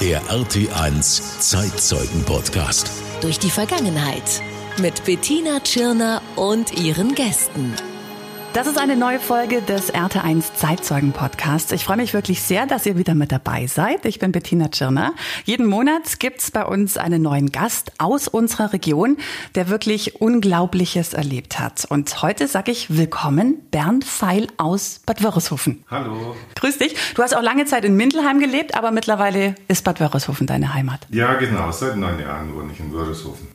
Der RT1 Zeitzeugen-Podcast. Durch die Vergangenheit. Mit Bettina Tschirner und ihren Gästen. Das ist eine neue Folge des RT1 Zeitzeugen Podcasts. Ich freue mich wirklich sehr, dass ihr wieder mit dabei seid. Ich bin Bettina Tschirner. Jeden Monat gibt's bei uns einen neuen Gast aus unserer Region, der wirklich Unglaubliches erlebt hat. Und heute sage ich willkommen Bernd Feil aus Bad Wörishofen. Hallo. Grüß dich. Du hast auch lange Zeit in Mindelheim gelebt, aber mittlerweile ist Bad Wörishofen deine Heimat. Ja, genau. Seit neun Jahren wohne ich in Wörishofen.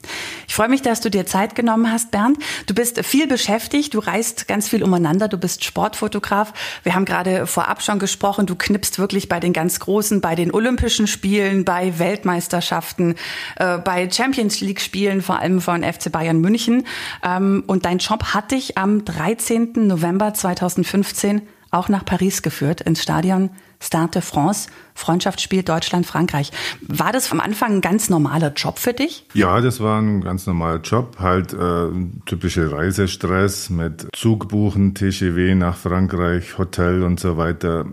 Ich freue mich, dass du dir Zeit genommen hast, Bernd. Du bist viel beschäftigt, du reist ganz viel umeinander, du bist Sportfotograf. Wir haben gerade vorab schon gesprochen, du knippst wirklich bei den ganz Großen, bei den Olympischen Spielen, bei Weltmeisterschaften, äh, bei Champions League Spielen, vor allem von FC Bayern München. Ähm, und dein Job hat dich am 13. November 2015 auch nach Paris geführt, ins Stadion Stade de France, Freundschaftsspiel Deutschland-Frankreich. War das am Anfang ein ganz normaler Job für dich? Ja, das war ein ganz normaler Job. Halt äh, typische Reisestress mit Zug buchen, TGW nach Frankreich, Hotel und so weiter.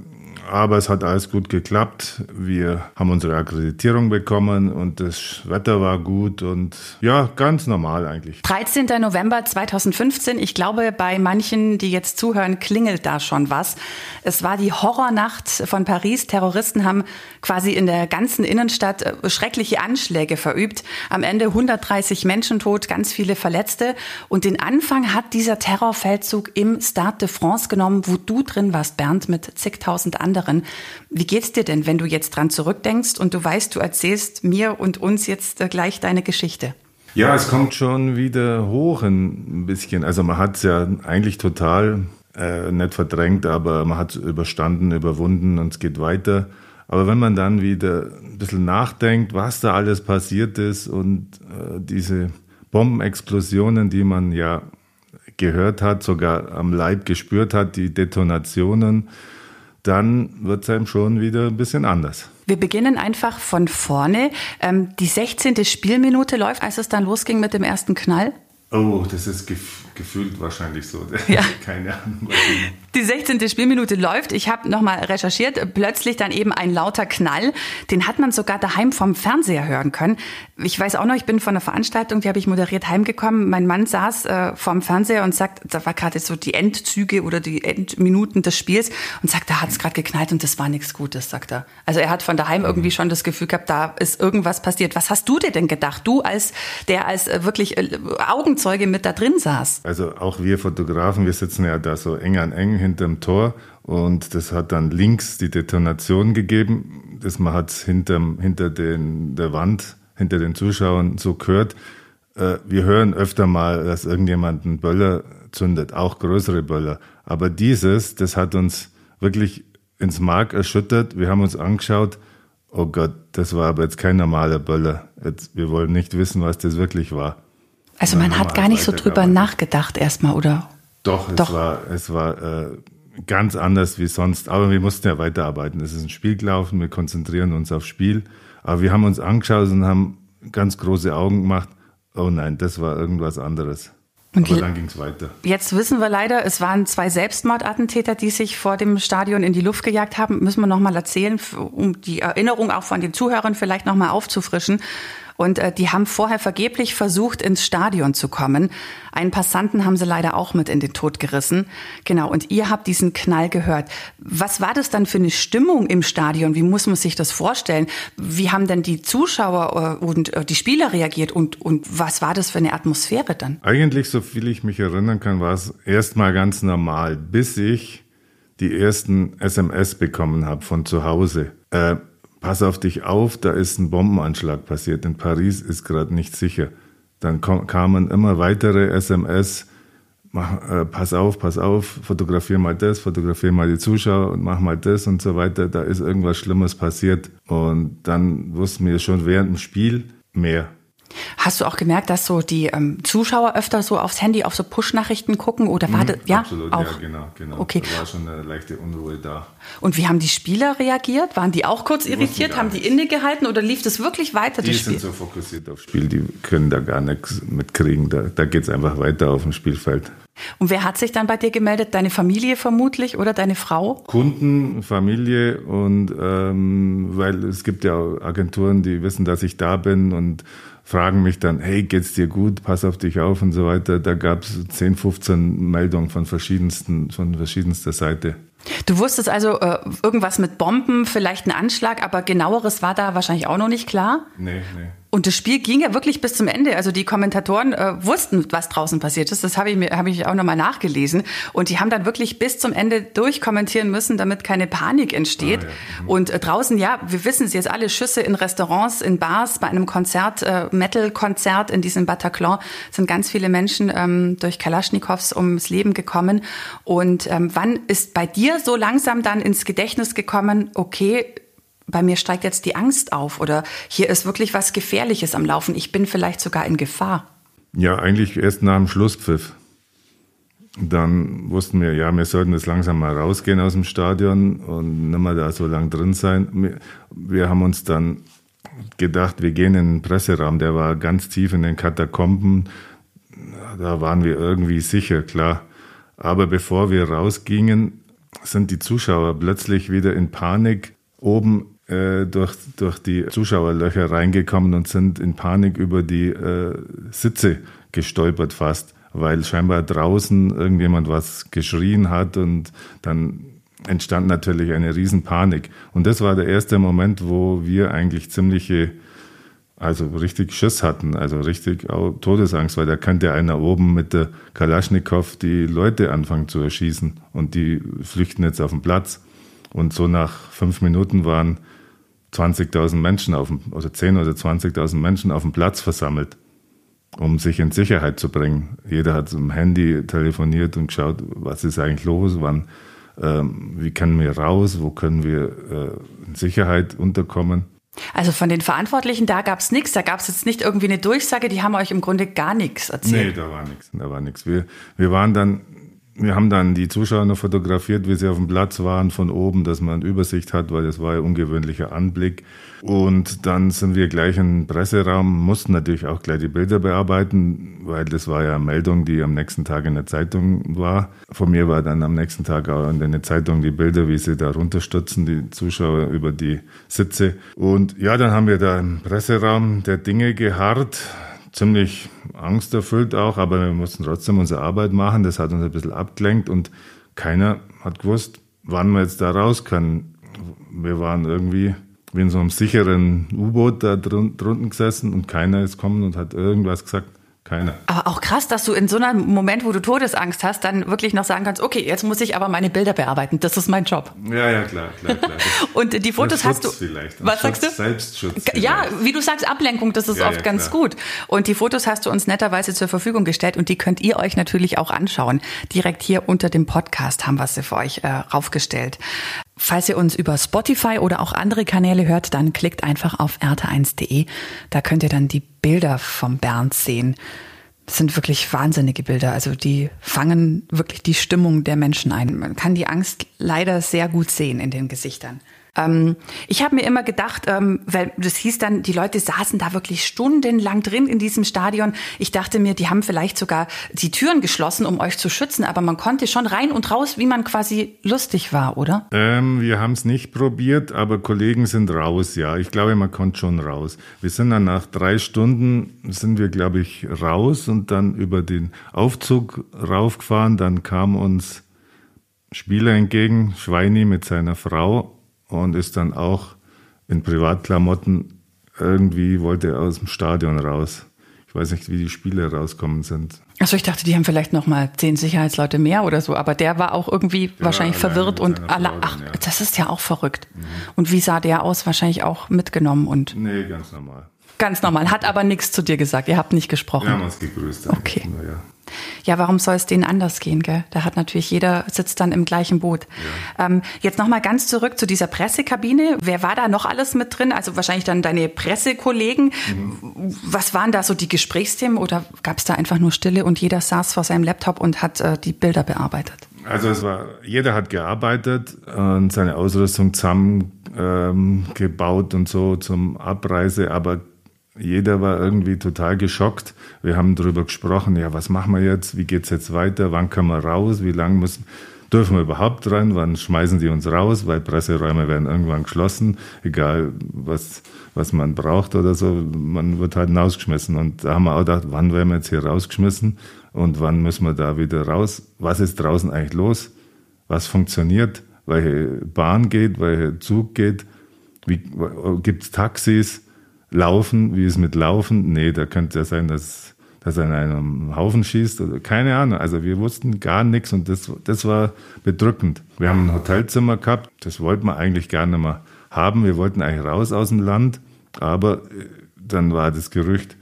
Aber es hat alles gut geklappt. Wir haben unsere Akkreditierung bekommen und das Wetter war gut und ja, ganz normal eigentlich. 13. November 2015. Ich glaube, bei manchen, die jetzt zuhören, klingelt da schon was. Es war die Horrornacht von Paris. Terroristen haben quasi in der ganzen Innenstadt äh, schreckliche Anschläge verübt. Am Ende 130 Menschen tot, ganz viele Verletzte. Und den Anfang hat dieser Terrorfeldzug im Stade de France genommen, wo du drin warst, Bernd, mit zigtausend anderen anderen. Wie geht's dir denn, wenn du jetzt dran zurückdenkst und du weißt, du erzählst mir und uns jetzt äh, gleich deine Geschichte? Ja, es kommt schon wieder hoch ein bisschen. Also man hat es ja eigentlich total äh, nicht verdrängt, aber man hat es überstanden, überwunden und es geht weiter. Aber wenn man dann wieder ein bisschen nachdenkt, was da alles passiert ist und äh, diese Bombenexplosionen, die man ja gehört hat, sogar am Leib gespürt hat, die Detonationen, dann wird es einem schon wieder ein bisschen anders. Wir beginnen einfach von vorne. Ähm, die 16. Spielminute läuft, als es dann losging mit dem ersten Knall. Oh, das ist gef gefühlt wahrscheinlich so. Ja. Keine Ahnung. Die 16. Spielminute läuft. Ich habe nochmal recherchiert. Plötzlich dann eben ein lauter Knall. Den hat man sogar daheim vom Fernseher hören können. Ich weiß auch noch, ich bin von einer Veranstaltung, die habe ich moderiert, heimgekommen. Mein Mann saß äh, vorm Fernseher und sagt, da war gerade so die Endzüge oder die Endminuten des Spiels und sagt, da hat es gerade geknallt und das war nichts Gutes, sagt er. Also er hat von daheim irgendwie schon das Gefühl gehabt, da ist irgendwas passiert. Was hast du dir denn gedacht? Du als, der als äh, wirklich äh, Augenzeuge mit da drin saß. Also auch wir Fotografen, wir sitzen ja da so eng an eng hinterm Tor und das hat dann links die Detonation gegeben. Das man hat hinterm, hinter den, der Wand, hinter den Zuschauern so gehört. Äh, wir hören öfter mal, dass irgendjemand einen Böller zündet, auch größere Böller. Aber dieses, das hat uns wirklich ins Mark erschüttert. Wir haben uns angeschaut, oh Gott, das war aber jetzt kein normaler Böller. Jetzt, wir wollen nicht wissen, was das wirklich war. Also man hat gar nicht so drüber nachgedacht erstmal, oder? Doch, es Doch. war, es war äh, ganz anders wie sonst. Aber wir mussten ja weiterarbeiten. Es ist ein Spiel gelaufen, wir konzentrieren uns aufs Spiel. Aber wir haben uns angeschaut und haben ganz große Augen gemacht. Oh nein, das war irgendwas anderes. Und Aber dann ging es weiter. Jetzt wissen wir leider, es waren zwei Selbstmordattentäter, die sich vor dem Stadion in die Luft gejagt haben. Müssen wir nochmal erzählen, um die Erinnerung auch von den Zuhörern vielleicht nochmal aufzufrischen. Und äh, die haben vorher vergeblich versucht, ins Stadion zu kommen. Einen Passanten haben sie leider auch mit in den Tod gerissen. Genau, und ihr habt diesen Knall gehört. Was war das dann für eine Stimmung im Stadion? Wie muss man sich das vorstellen? Wie haben denn die Zuschauer äh, und äh, die Spieler reagiert? Und, und was war das für eine Atmosphäre dann? Eigentlich, so viel ich mich erinnern kann, war es erstmal ganz normal, bis ich die ersten SMS bekommen habe von zu Hause. Äh, pass auf dich auf, da ist ein Bombenanschlag passiert. In Paris ist gerade nicht sicher. Dann kamen immer weitere SMS, mach, äh, pass auf, pass auf, fotografier mal das, fotografier mal die Zuschauer und mach mal das und so weiter. Da ist irgendwas Schlimmes passiert. Und dann wussten wir schon während dem Spiel mehr. Hast du auch gemerkt, dass so die ähm, Zuschauer öfter so aufs Handy auf so Push-Nachrichten gucken oder war mhm, das, ja? Absolut, auch? ja, genau, genau. Okay. Da war schon eine leichte Unruhe da. Und wie haben die Spieler reagiert? Waren die auch kurz die irritiert? Haben die innegehalten oder lief das wirklich weiter? Die sind so fokussiert aufs Spiel, die können da gar nichts mitkriegen. Da, da geht es einfach weiter auf dem Spielfeld. Und wer hat sich dann bei dir gemeldet? Deine Familie vermutlich oder deine Frau? Kunden, Familie und ähm, weil es gibt ja Agenturen, die wissen, dass ich da bin und fragen mich dann, hey, geht's dir gut, pass auf dich auf und so weiter. Da gab es 10, 15 Meldungen von verschiedensten, von verschiedenster Seite. Du wusstest also äh, irgendwas mit Bomben, vielleicht ein Anschlag, aber genaueres war da wahrscheinlich auch noch nicht klar? Nee, nee. Und das Spiel ging ja wirklich bis zum Ende. Also die Kommentatoren äh, wussten, was draußen passiert ist. Das habe ich mir habe ich auch nochmal nachgelesen. Und die haben dann wirklich bis zum Ende durchkommentieren müssen, damit keine Panik entsteht. Ah, ja. mhm. Und äh, draußen, ja, wir wissen es jetzt alle, Schüsse in Restaurants, in Bars, bei einem Konzert, äh, Metal-Konzert in diesem Bataclan sind ganz viele Menschen ähm, durch Kalaschnikows ums Leben gekommen. Und ähm, wann ist bei dir so langsam dann ins Gedächtnis gekommen, okay, bei mir steigt jetzt die Angst auf oder hier ist wirklich was Gefährliches am Laufen. Ich bin vielleicht sogar in Gefahr. Ja, eigentlich erst nach dem Schlusspfiff. Dann wussten wir, ja, wir sollten jetzt langsam mal rausgehen aus dem Stadion und nicht mehr da so lang drin sein. Wir, haben uns dann gedacht, wir gehen in den Presseraum, der war ganz tief in den Katakomben. Da waren wir irgendwie sicher, klar. Aber bevor wir rausgingen, sind die Zuschauer plötzlich wieder in Panik oben äh, durch, durch die Zuschauerlöcher reingekommen und sind in Panik über die äh, Sitze gestolpert fast, weil scheinbar draußen irgendjemand was geschrien hat und dann entstand natürlich eine Riesenpanik. Und das war der erste Moment, wo wir eigentlich ziemliche, also richtig Schiss hatten, also richtig Todesangst, weil da könnte einer oben mit der Kalaschnikow die Leute anfangen zu erschießen und die flüchten jetzt auf den Platz. Und so nach fünf Minuten waren 20.000 Menschen auf dem, oder 10 oder 20.000 Menschen auf dem Platz versammelt, um sich in Sicherheit zu bringen. Jeder hat zum Handy telefoniert und geschaut, was ist eigentlich los, wann, ähm, wie können wir raus, wo können wir äh, in Sicherheit unterkommen. Also von den Verantwortlichen, da gab es nichts, da gab es jetzt nicht irgendwie eine Durchsage, die haben euch im Grunde gar nichts erzählt. Nee, da war nichts, da war nichts. Wir, wir waren dann wir haben dann die Zuschauer noch fotografiert, wie sie auf dem Platz waren von oben, dass man Übersicht hat, weil das war ein ungewöhnlicher Anblick. Und dann sind wir gleich den Presseraum, mussten natürlich auch gleich die Bilder bearbeiten, weil das war ja eine Meldung, die am nächsten Tag in der Zeitung war. Von mir war dann am nächsten Tag auch in der Zeitung die Bilder, wie sie da runterstürzen, die Zuschauer über die Sitze. Und ja, dann haben wir da im Presseraum der Dinge geharrt ziemlich angsterfüllt auch, aber wir mussten trotzdem unsere Arbeit machen. Das hat uns ein bisschen abgelenkt und keiner hat gewusst, wann wir jetzt da raus können. Wir waren irgendwie wie in so einem sicheren U-Boot da drunten gesessen und keiner ist gekommen und hat irgendwas gesagt. Keiner. Aber auch krass, dass du in so einem Moment, wo du Todesangst hast, dann wirklich noch sagen kannst, okay, jetzt muss ich aber meine Bilder bearbeiten. Das ist mein Job. Ja, ja, klar, klar, klar. Und die Fotos hast du. Vielleicht. Was Schutz, sagst du? Selbstschutz. Ja, wie du sagst, Ablenkung, das ist ja, oft ja, ganz gut. Und die Fotos hast du uns netterweise zur Verfügung gestellt und die könnt ihr euch natürlich auch anschauen. Direkt hier unter dem Podcast haben wir sie für euch äh, raufgestellt. Falls ihr uns über Spotify oder auch andere Kanäle hört, dann klickt einfach auf erte1.de. Da könnt ihr dann die Bilder vom Bernd sehen. Das sind wirklich wahnsinnige Bilder. Also die fangen wirklich die Stimmung der Menschen ein. Man kann die Angst leider sehr gut sehen in den Gesichtern. Ähm, ich habe mir immer gedacht, ähm, weil das hieß dann, die Leute saßen da wirklich stundenlang drin in diesem Stadion. Ich dachte mir, die haben vielleicht sogar die Türen geschlossen, um euch zu schützen, aber man konnte schon rein und raus, wie man quasi lustig war, oder? Ähm, wir haben es nicht probiert, aber Kollegen sind raus, ja. Ich glaube, man konnte schon raus. Wir sind dann nach drei Stunden, sind wir, glaube ich, raus und dann über den Aufzug raufgefahren. Dann kam uns Spieler entgegen, Schweini mit seiner Frau und ist dann auch in Privatklamotten irgendwie wollte er aus dem Stadion raus. Ich weiß nicht, wie die Spiele rauskommen sind. Achso, ich dachte, die haben vielleicht noch mal zehn Sicherheitsleute mehr oder so, aber der war auch irgendwie ja, wahrscheinlich verwirrt und alle. Ach, ja. das ist ja auch verrückt. Mhm. Und wie sah der aus? Wahrscheinlich auch mitgenommen und. Nee, ganz normal. Ganz normal, hat aber nichts zu dir gesagt. Ihr habt nicht gesprochen. Wir haben uns gegrüßt. Okay. Ja. Ja, warum soll es denen anders gehen? Gell? Da hat natürlich jeder sitzt dann im gleichen Boot. Ja. Ähm, jetzt noch mal ganz zurück zu dieser Pressekabine. Wer war da noch alles mit drin? Also wahrscheinlich dann deine Pressekollegen. Mhm. Was waren da so die Gesprächsthemen oder gab es da einfach nur Stille und jeder saß vor seinem Laptop und hat äh, die Bilder bearbeitet? Also es war, jeder hat gearbeitet und seine Ausrüstung zusammengebaut ähm, und so zum Abreise, aber jeder war irgendwie total geschockt. Wir haben darüber gesprochen, ja, was machen wir jetzt? Wie geht's jetzt weiter? Wann können wir raus? Wie lange müssen, dürfen wir überhaupt rein? Wann schmeißen die uns raus? Weil Presseräume werden irgendwann geschlossen, egal was, was man braucht oder so. Man wird halt rausgeschmissen. Und da haben wir auch gedacht, wann werden wir jetzt hier rausgeschmissen? Und wann müssen wir da wieder raus? Was ist draußen eigentlich los? Was funktioniert? Welche Bahn geht? Welcher Zug geht? Wie, gibt's Taxis? Laufen, wie ist mit Laufen? Nee, da könnte ja sein, dass, dass er in einem Haufen schießt oder keine Ahnung. Also wir wussten gar nichts und das, das war bedrückend. Wir haben ein Hotelzimmer gehabt, das wollten wir eigentlich gerne mal haben. Wir wollten eigentlich raus aus dem Land, aber äh, dann war das Gerücht,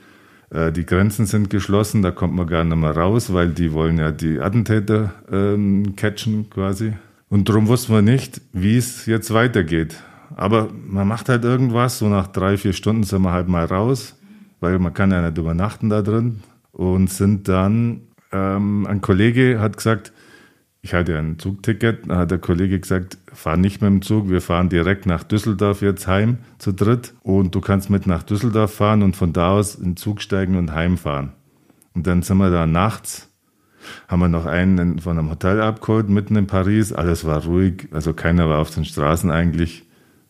äh, die Grenzen sind geschlossen, da kommt man gar nicht mehr raus, weil die wollen ja die Attentäter ähm, catchen quasi. Und darum wussten wir nicht, wie es jetzt weitergeht. Aber man macht halt irgendwas, so nach drei, vier Stunden sind wir halt mal raus, weil man kann ja nicht übernachten da drin. Und sind dann, ähm, ein Kollege hat gesagt, ich hatte ein Zugticket, da hat der Kollege gesagt, fahr nicht mit dem Zug, wir fahren direkt nach Düsseldorf jetzt heim zu dritt und du kannst mit nach Düsseldorf fahren und von da aus in den Zug steigen und heimfahren. Und dann sind wir da nachts, haben wir noch einen von einem Hotel abgeholt, mitten in Paris, alles war ruhig, also keiner war auf den Straßen eigentlich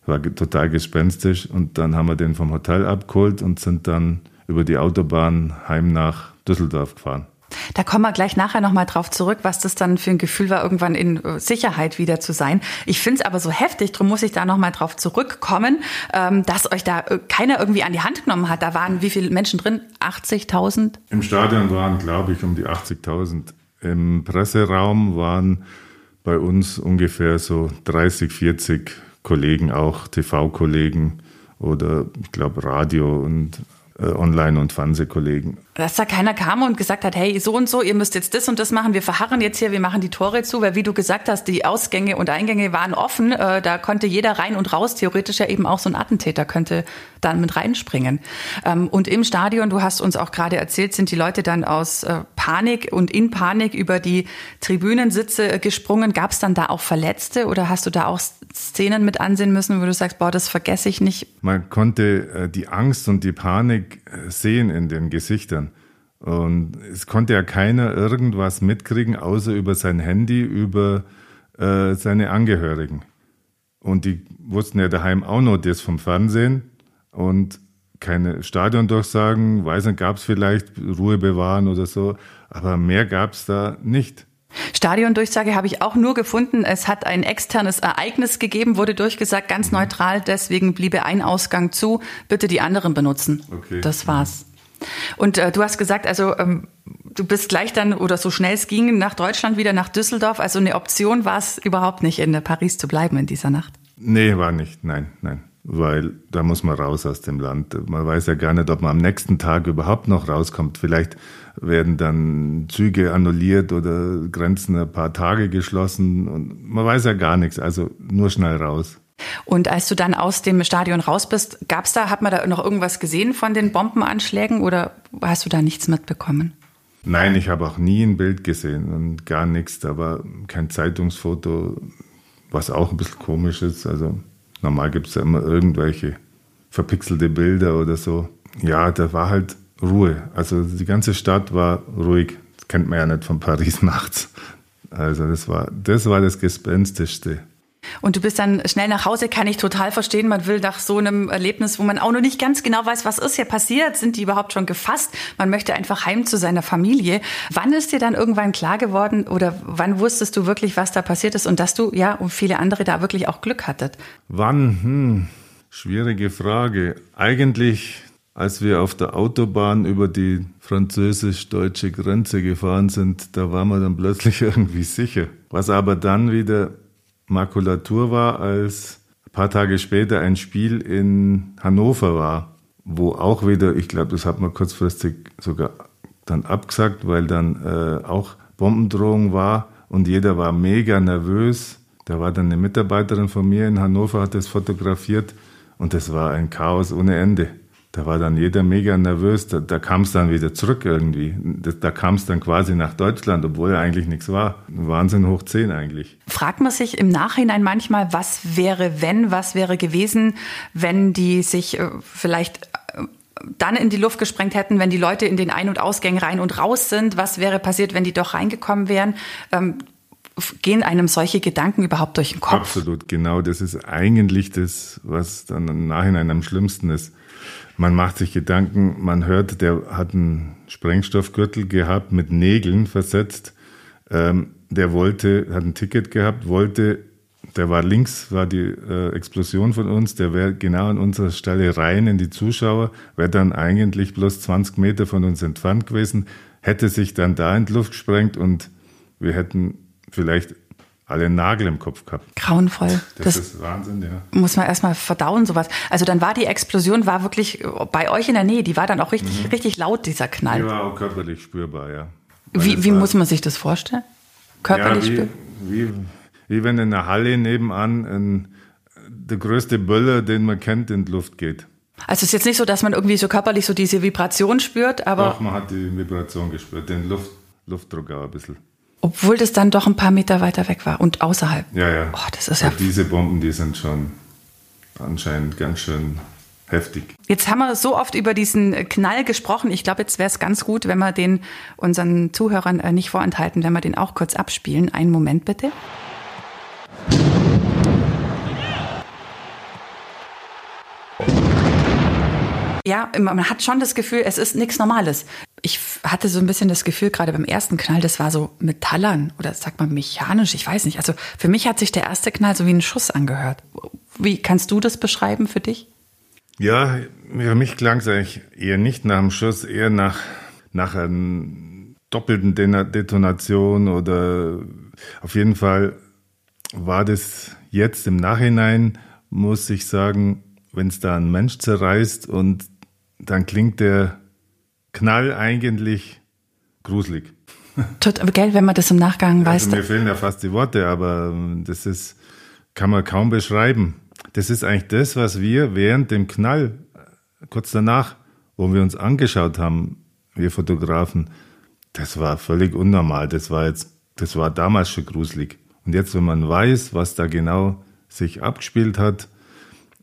war total gespenstisch. Und dann haben wir den vom Hotel abgeholt und sind dann über die Autobahn heim nach Düsseldorf gefahren. Da kommen wir gleich nachher nochmal drauf zurück, was das dann für ein Gefühl war, irgendwann in äh, Sicherheit wieder zu sein. Ich finde es aber so heftig, darum muss ich da nochmal drauf zurückkommen, ähm, dass euch da äh, keiner irgendwie an die Hand genommen hat. Da waren wie viele Menschen drin? 80.000? Im Stadion waren, glaube ich, um die 80.000. Im Presseraum waren bei uns ungefähr so 30, 40 Kollegen auch, TV-Kollegen oder ich glaube Radio und äh, Online- und Fernsehkollegen. Dass da keiner kam und gesagt hat, hey, so und so, ihr müsst jetzt das und das machen, wir verharren jetzt hier, wir machen die Tore zu, weil wie du gesagt hast, die Ausgänge und Eingänge waren offen, äh, da konnte jeder rein und raus, theoretisch ja eben auch so ein Attentäter könnte dann mit reinspringen. Ähm, und im Stadion, du hast uns auch gerade erzählt, sind die Leute dann aus äh, Panik und in Panik über die Tribünensitze äh, gesprungen. Gab es dann da auch Verletzte oder hast du da auch Szenen mit ansehen müssen, wo du sagst, boah, das vergesse ich nicht? Man konnte äh, die Angst und die Panik sehen in den Gesichtern. Und es konnte ja keiner irgendwas mitkriegen, außer über sein Handy, über äh, seine Angehörigen. Und die wussten ja daheim auch noch das vom Fernsehen und keine Stadiondurchsagen, weiß nicht, gab es vielleicht Ruhe bewahren oder so, aber mehr gab es da nicht. Stadiondurchsage habe ich auch nur gefunden. Es hat ein externes Ereignis gegeben, wurde durchgesagt, ganz mhm. neutral. Deswegen bliebe ein Ausgang zu. Bitte die anderen benutzen. Okay. Das war's. Und äh, du hast gesagt, also ähm, du bist gleich dann oder so schnell es ging nach Deutschland wieder nach Düsseldorf. Also eine Option war es überhaupt nicht, in Paris zu bleiben in dieser Nacht. Nee, war nicht. Nein, nein. Weil da muss man raus aus dem Land. Man weiß ja gar nicht, ob man am nächsten Tag überhaupt noch rauskommt. Vielleicht werden dann Züge annulliert oder Grenzen ein paar Tage geschlossen und man weiß ja gar nichts, also nur schnell raus. Und als du dann aus dem Stadion raus bist, gab's da, hat man da noch irgendwas gesehen von den Bombenanschlägen oder hast du da nichts mitbekommen? Nein, ich habe auch nie ein Bild gesehen und gar nichts. Da war kein Zeitungsfoto, was auch ein bisschen komisch ist. Also normal gibt es ja immer irgendwelche verpixelte Bilder oder so. Ja, da war halt Ruhe. Also die ganze Stadt war ruhig. Das kennt man ja nicht von Paris nachts. Also das war das, war das Gespenstischste. Und du bist dann schnell nach Hause, kann ich total verstehen. Man will nach so einem Erlebnis, wo man auch noch nicht ganz genau weiß, was ist hier passiert, sind die überhaupt schon gefasst? Man möchte einfach heim zu seiner Familie. Wann ist dir dann irgendwann klar geworden oder wann wusstest du wirklich, was da passiert ist und dass du, ja, und viele andere da wirklich auch Glück hattet? Wann? Hm, schwierige Frage. Eigentlich als wir auf der Autobahn über die französisch-deutsche Grenze gefahren sind, da waren wir dann plötzlich irgendwie sicher. Was aber dann wieder Makulatur war, als ein paar Tage später ein Spiel in Hannover war, wo auch wieder, ich glaube, das hat man kurzfristig sogar dann abgesagt, weil dann äh, auch Bombendrohung war und jeder war mega nervös. Da war dann eine Mitarbeiterin von mir in Hannover, hat das fotografiert und das war ein Chaos ohne Ende da war dann jeder mega nervös. Da, da kam es dann wieder zurück irgendwie. Da, da kam es dann quasi nach Deutschland, obwohl ja eigentlich nichts war. Wahnsinn hoch 10 eigentlich. Fragt man sich im Nachhinein manchmal, was wäre, wenn, was wäre gewesen, wenn die sich äh, vielleicht äh, dann in die Luft gesprengt hätten, wenn die Leute in den Ein- und Ausgängen rein und raus sind? Was wäre passiert, wenn die doch reingekommen wären? Ähm, gehen einem solche Gedanken überhaupt durch den Kopf? Absolut, genau. Das ist eigentlich das, was dann im Nachhinein am schlimmsten ist. Man macht sich Gedanken, man hört, der hat einen Sprengstoffgürtel gehabt, mit Nägeln versetzt. Ähm, der wollte, hat ein Ticket gehabt, wollte, der war links, war die äh, Explosion von uns, der wäre genau an unserer Stelle rein in die Zuschauer, wäre dann eigentlich bloß 20 Meter von uns entfernt gewesen, hätte sich dann da in die Luft gesprengt und wir hätten vielleicht alle einen Nagel im Kopf gehabt. Grauenvoll. Das, das ist Wahnsinn, ja. Muss man erstmal verdauen, sowas. Also dann war die Explosion, war wirklich bei euch in der Nähe, die war dann auch richtig, mhm. richtig laut, dieser Knall. Die war auch körperlich spürbar, ja. wie, wie muss man sich das vorstellen? Körperlich ja, wie, spürbar? Wie, wie wenn in der Halle nebenan ein, der größte Böller, den man kennt, in die Luft geht. Also es ist jetzt nicht so, dass man irgendwie so körperlich so diese Vibration spürt, aber. Doch, man hat die Vibration gespürt, den Luft, Luftdruck auch ein bisschen. Obwohl das dann doch ein paar Meter weiter weg war und außerhalb. Ja, ja. Oh, das ist ja diese Bomben, die sind schon anscheinend ganz schön heftig. Jetzt haben wir so oft über diesen Knall gesprochen. Ich glaube, jetzt wäre es ganz gut, wenn wir den unseren Zuhörern äh, nicht vorenthalten, wenn wir den auch kurz abspielen. Einen Moment bitte. Ja, man hat schon das Gefühl, es ist nichts Normales ich hatte so ein bisschen das Gefühl, gerade beim ersten Knall, das war so metallern oder sagt man mechanisch, ich weiß nicht. Also für mich hat sich der erste Knall so wie ein Schuss angehört. Wie kannst du das beschreiben für dich? Ja, für mich klang es eigentlich eher nicht nach einem Schuss, eher nach, nach einer doppelten Detonation oder auf jeden Fall war das jetzt im Nachhinein, muss ich sagen, wenn es da ein Mensch zerreißt und dann klingt der Knall eigentlich gruselig. Tut, gell, wenn man das im Nachgang weiß. Also mir fehlen ja fast die Worte, aber ähm, das ist, kann man kaum beschreiben. Das ist eigentlich das, was wir während dem Knall, äh, kurz danach, wo wir uns angeschaut haben, wir Fotografen, das war völlig unnormal. Das war jetzt, das war damals schon gruselig. Und jetzt, wenn man weiß, was da genau sich abgespielt hat,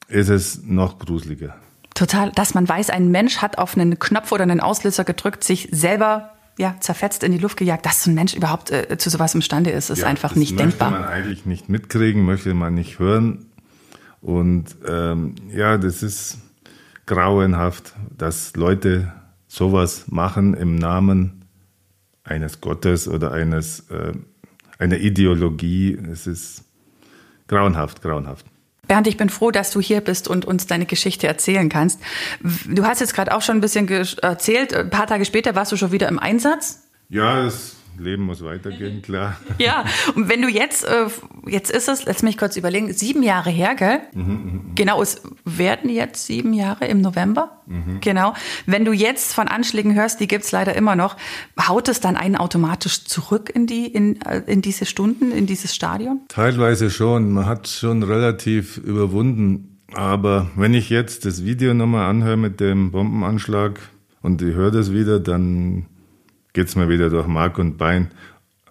ist es noch gruseliger. Total, dass man weiß, ein Mensch hat auf einen Knopf oder einen Auslöser gedrückt, sich selber ja, zerfetzt in die Luft gejagt, dass so ein Mensch überhaupt äh, zu sowas imstande ist, ist ja, einfach nicht denkbar. Das möchte man eigentlich nicht mitkriegen, möchte man nicht hören. Und ähm, ja, das ist grauenhaft, dass Leute sowas machen im Namen eines Gottes oder eines äh, einer Ideologie. Es ist grauenhaft, grauenhaft. Bernd, ich bin froh, dass du hier bist und uns deine Geschichte erzählen kannst. Du hast jetzt gerade auch schon ein bisschen erzählt, ein paar Tage später warst du schon wieder im Einsatz. Ja, das Leben muss weitergehen, klar. Ja, und wenn du jetzt, äh, jetzt ist es, lass mich kurz überlegen, sieben Jahre her, gell? Mhm, mh, mh. Genau, es werden jetzt sieben Jahre im November. Mhm. Genau. Wenn du jetzt von Anschlägen hörst, die gibt's leider immer noch, haut es dann einen automatisch zurück in, die, in, äh, in diese Stunden, in dieses Stadion? Teilweise schon. Man hat schon relativ überwunden. Aber wenn ich jetzt das Video nochmal anhöre mit dem Bombenanschlag und ich höre das wieder, dann geht es mir wieder durch Mark und Bein.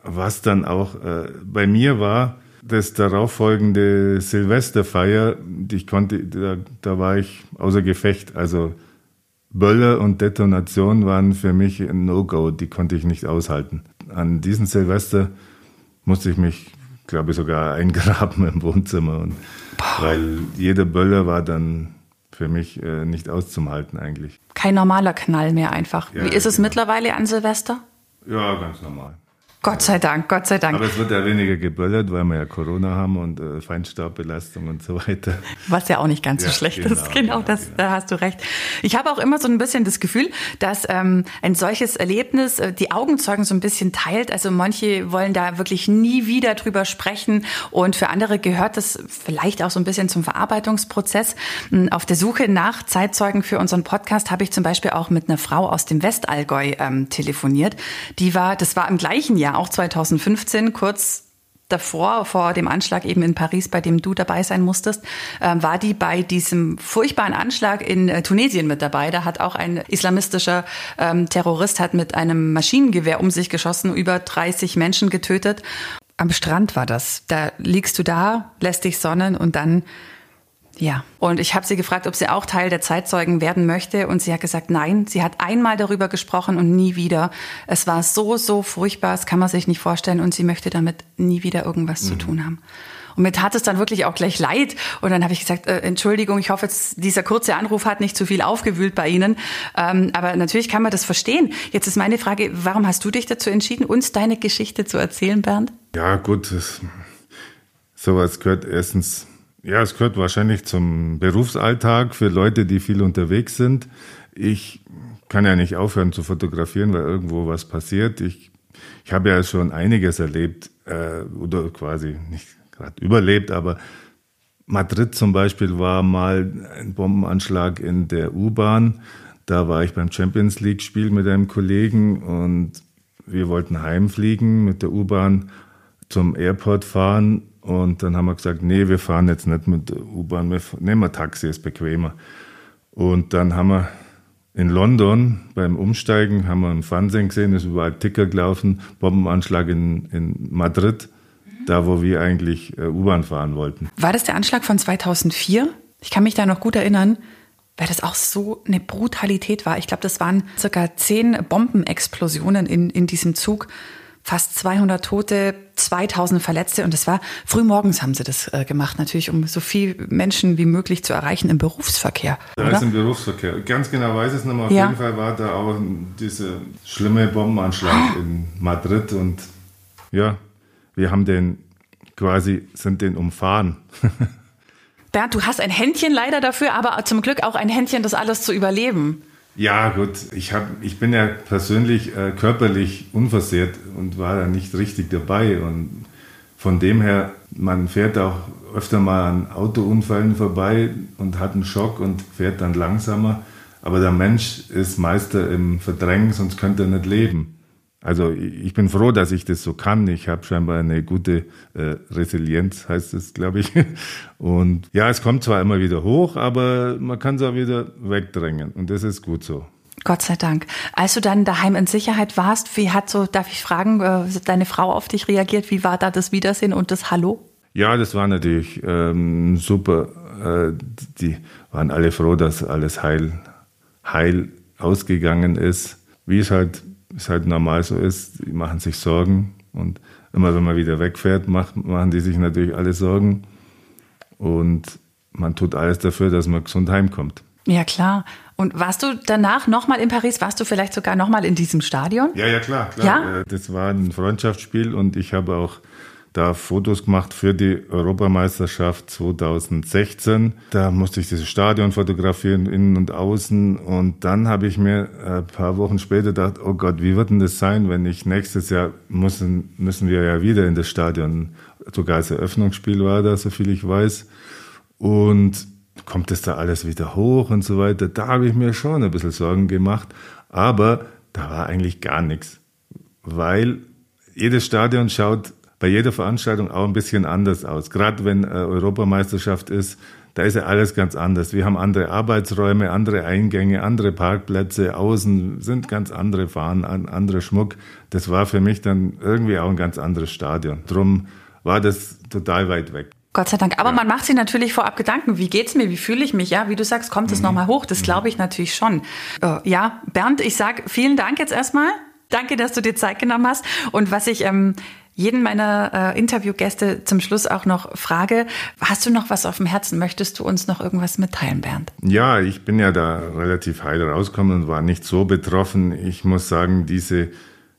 Was dann auch äh, bei mir war, das darauffolgende Silvesterfeier, ich konnte, da, da war ich außer Gefecht. Also Böller und Detonation waren für mich ein No-Go, die konnte ich nicht aushalten. An diesen Silvester musste ich mich, glaube ich, sogar eingraben im Wohnzimmer. Und, weil jeder Böller war dann für mich äh, nicht auszuhalten eigentlich. Kein normaler Knall mehr einfach. Ja, Wie ist es genau. mittlerweile an Silvester? Ja, ganz normal. Gott sei Dank, Gott sei Dank. Aber es wird ja weniger geböllert, weil wir ja Corona haben und äh, Feinstaubbelastung und so weiter. Was ja auch nicht ganz ja, so schlecht genau, ist. Genau, genau das, genau. da hast du recht. Ich habe auch immer so ein bisschen das Gefühl, dass ähm, ein solches Erlebnis äh, die Augenzeugen so ein bisschen teilt. Also manche wollen da wirklich nie wieder drüber sprechen und für andere gehört das vielleicht auch so ein bisschen zum Verarbeitungsprozess. Hm, auf der Suche nach Zeitzeugen für unseren Podcast habe ich zum Beispiel auch mit einer Frau aus dem Westallgäu ähm, telefoniert. Die war, das war im gleichen Jahr auch 2015, kurz davor, vor dem Anschlag eben in Paris, bei dem du dabei sein musstest, äh, war die bei diesem furchtbaren Anschlag in äh, Tunesien mit dabei. Da hat auch ein islamistischer ähm, Terrorist hat mit einem Maschinengewehr um sich geschossen, über 30 Menschen getötet. Am Strand war das. Da liegst du da, lässt dich sonnen und dann Ja, und ich habe sie gefragt, ob sie auch Teil der Zeitzeugen werden möchte. Und sie hat gesagt, nein. Sie hat einmal darüber gesprochen und nie wieder. Es war so, so furchtbar, das kann man sich nicht vorstellen. Und sie möchte damit nie wieder irgendwas mhm. zu tun haben. Und mir tat es dann wirklich auch gleich leid. Und dann habe ich gesagt, äh, Entschuldigung, ich hoffe, jetzt, dieser kurze Anruf hat nicht zu viel aufgewühlt bei Ihnen. Ähm, aber natürlich kann man das verstehen. Jetzt ist meine Frage, warum hast du dich dazu entschieden, uns deine Geschichte zu erzählen, Bernd? Ja, gut. Das, sowas gehört erstens, ja, es gehört wahrscheinlich zum Berufsalltag für Leute, die viel unterwegs sind. Ich kann ja nicht aufhören zu fotografieren, weil irgendwo was passiert. Ich, ich habe ja schon einiges erlebt, äh, oder quasi nicht gerade überlebt, aber Madrid zum Beispiel war mal ein Bombenanschlag in der U-Bahn. Da war ich beim Champions League-Spiel mit einem Kollegen und wir wollten heimfliegen mit der U-Bahn zum Airport fahren und dann haben wir gesagt, nee, wir fahren jetzt nicht mit U-Bahn, wir nehmen ein Taxi, ist bequemer. Und dann haben wir in London beim Umsteigen, haben wir im Fernsehen gesehen, ist überall Ticker gelaufen, Bombenanschlag in, in Madrid da wo wir eigentlich äh, U-Bahn fahren wollten. War das der Anschlag von 2004? Ich kann mich da noch gut erinnern, weil das auch so eine Brutalität war. Ich glaube, das waren circa zehn Bombenexplosionen in, in diesem Zug. Fast 200 Tote, 2000 Verletzte und das war frühmorgens haben sie das äh, gemacht, natürlich um so viele Menschen wie möglich zu erreichen im Berufsverkehr. Da ist im Berufsverkehr. Ganz genau weiß ich es nochmal. Auf ja. jeden Fall war da auch dieser schlimme Bombenanschlag in Madrid und ja, wir haben den quasi, sind den umfahren. Bernd, du hast ein Händchen leider dafür, aber zum Glück auch ein Händchen, das alles zu überleben. Ja, gut. Ich, hab, ich bin ja persönlich äh, körperlich unversehrt und war da nicht richtig dabei. Und von dem her, man fährt auch öfter mal an Autounfällen vorbei und hat einen Schock und fährt dann langsamer. Aber der Mensch ist Meister im Verdrängen, sonst könnte er nicht leben. Also ich bin froh, dass ich das so kann. Ich habe scheinbar eine gute äh, Resilienz, heißt es, glaube ich. Und ja, es kommt zwar immer wieder hoch, aber man kann es auch wieder wegdrängen. Und das ist gut so. Gott sei Dank. Als du dann daheim in Sicherheit warst, wie hat so, darf ich fragen, äh, deine Frau auf dich reagiert? Wie war da das Wiedersehen und das Hallo? Ja, das war natürlich ähm, super. Äh, die waren alle froh, dass alles heil, heil ausgegangen ist. Wie es halt es halt normal so ist, die machen sich Sorgen und immer wenn man wieder wegfährt, macht, machen die sich natürlich alle Sorgen und man tut alles dafür, dass man gesund heimkommt. Ja, klar. Und warst du danach nochmal in Paris? Warst du vielleicht sogar nochmal in diesem Stadion? Ja, ja, klar. klar. Ja? Äh, das war ein Freundschaftsspiel und ich habe auch da Fotos gemacht für die Europameisterschaft 2016. Da musste ich dieses Stadion fotografieren, innen und außen. Und dann habe ich mir ein paar Wochen später gedacht, oh Gott, wie wird denn das sein, wenn ich nächstes Jahr müssen, müssen wir ja wieder in das Stadion. Sogar als Eröffnungsspiel war da, soviel ich weiß. Und kommt das da alles wieder hoch und so weiter? Da habe ich mir schon ein bisschen Sorgen gemacht. Aber da war eigentlich gar nichts. Weil jedes Stadion schaut bei jeder Veranstaltung auch ein bisschen anders aus. Gerade wenn äh, Europameisterschaft ist, da ist ja alles ganz anders. Wir haben andere Arbeitsräume, andere Eingänge, andere Parkplätze, außen sind ganz andere Fahnen, anderer Schmuck. Das war für mich dann irgendwie auch ein ganz anderes Stadion. Drum war das total weit weg. Gott sei Dank. Aber ja. man macht sich natürlich vorab Gedanken. Wie geht's mir? Wie fühle ich mich? Ja, wie du sagst, kommt es mhm. nochmal hoch? Das glaube ich natürlich schon. Äh, ja, Bernd, ich sag vielen Dank jetzt erstmal. Danke, dass du dir Zeit genommen hast. Und was ich ähm, jeden meiner äh, Interviewgäste zum Schluss auch noch frage, hast du noch was auf dem Herzen? Möchtest du uns noch irgendwas mitteilen, Bernd? Ja, ich bin ja da relativ heil rausgekommen und war nicht so betroffen. Ich muss sagen, diese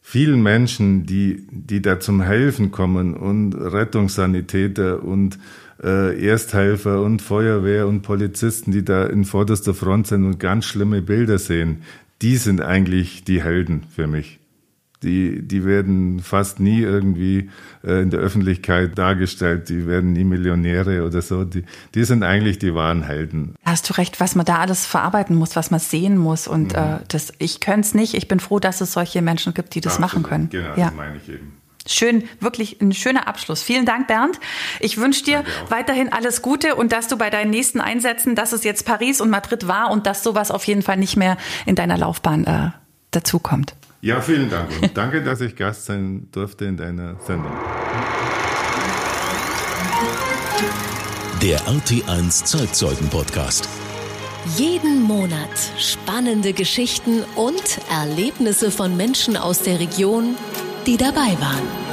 vielen Menschen, die, die da zum Helfen kommen und Rettungssanitäter und äh, Ersthelfer und Feuerwehr und Polizisten, die da in vorderster Front sind und ganz schlimme Bilder sehen, die sind eigentlich die Helden für mich die, die werden fast nie irgendwie äh, in der Öffentlichkeit dargestellt, die werden nie Millionäre oder so. Die, die sind eigentlich die wahren Helden. Hast du recht, was man da alles verarbeiten muss, was man sehen muss. Und mhm. äh, das, ich könnte es nicht. Ich bin froh, dass es solche Menschen gibt, die das Absolut. machen können. Genau, ja. das meine ich eben. Schön, wirklich ein schöner Abschluss. Vielen Dank, Bernd. Ich wünsche dir weiterhin alles Gute und dass du bei deinen nächsten Einsätzen, dass es jetzt Paris und Madrid war und dass sowas auf jeden Fall nicht mehr in deiner Laufbahn äh, dazukommt. Ja, vielen Dank und danke, dass ich Gast sein durfte in deiner Sendung. Der RT1 Zeitzeugen Podcast. Jeden Monat spannende Geschichten und Erlebnisse von Menschen aus der Region, die dabei waren.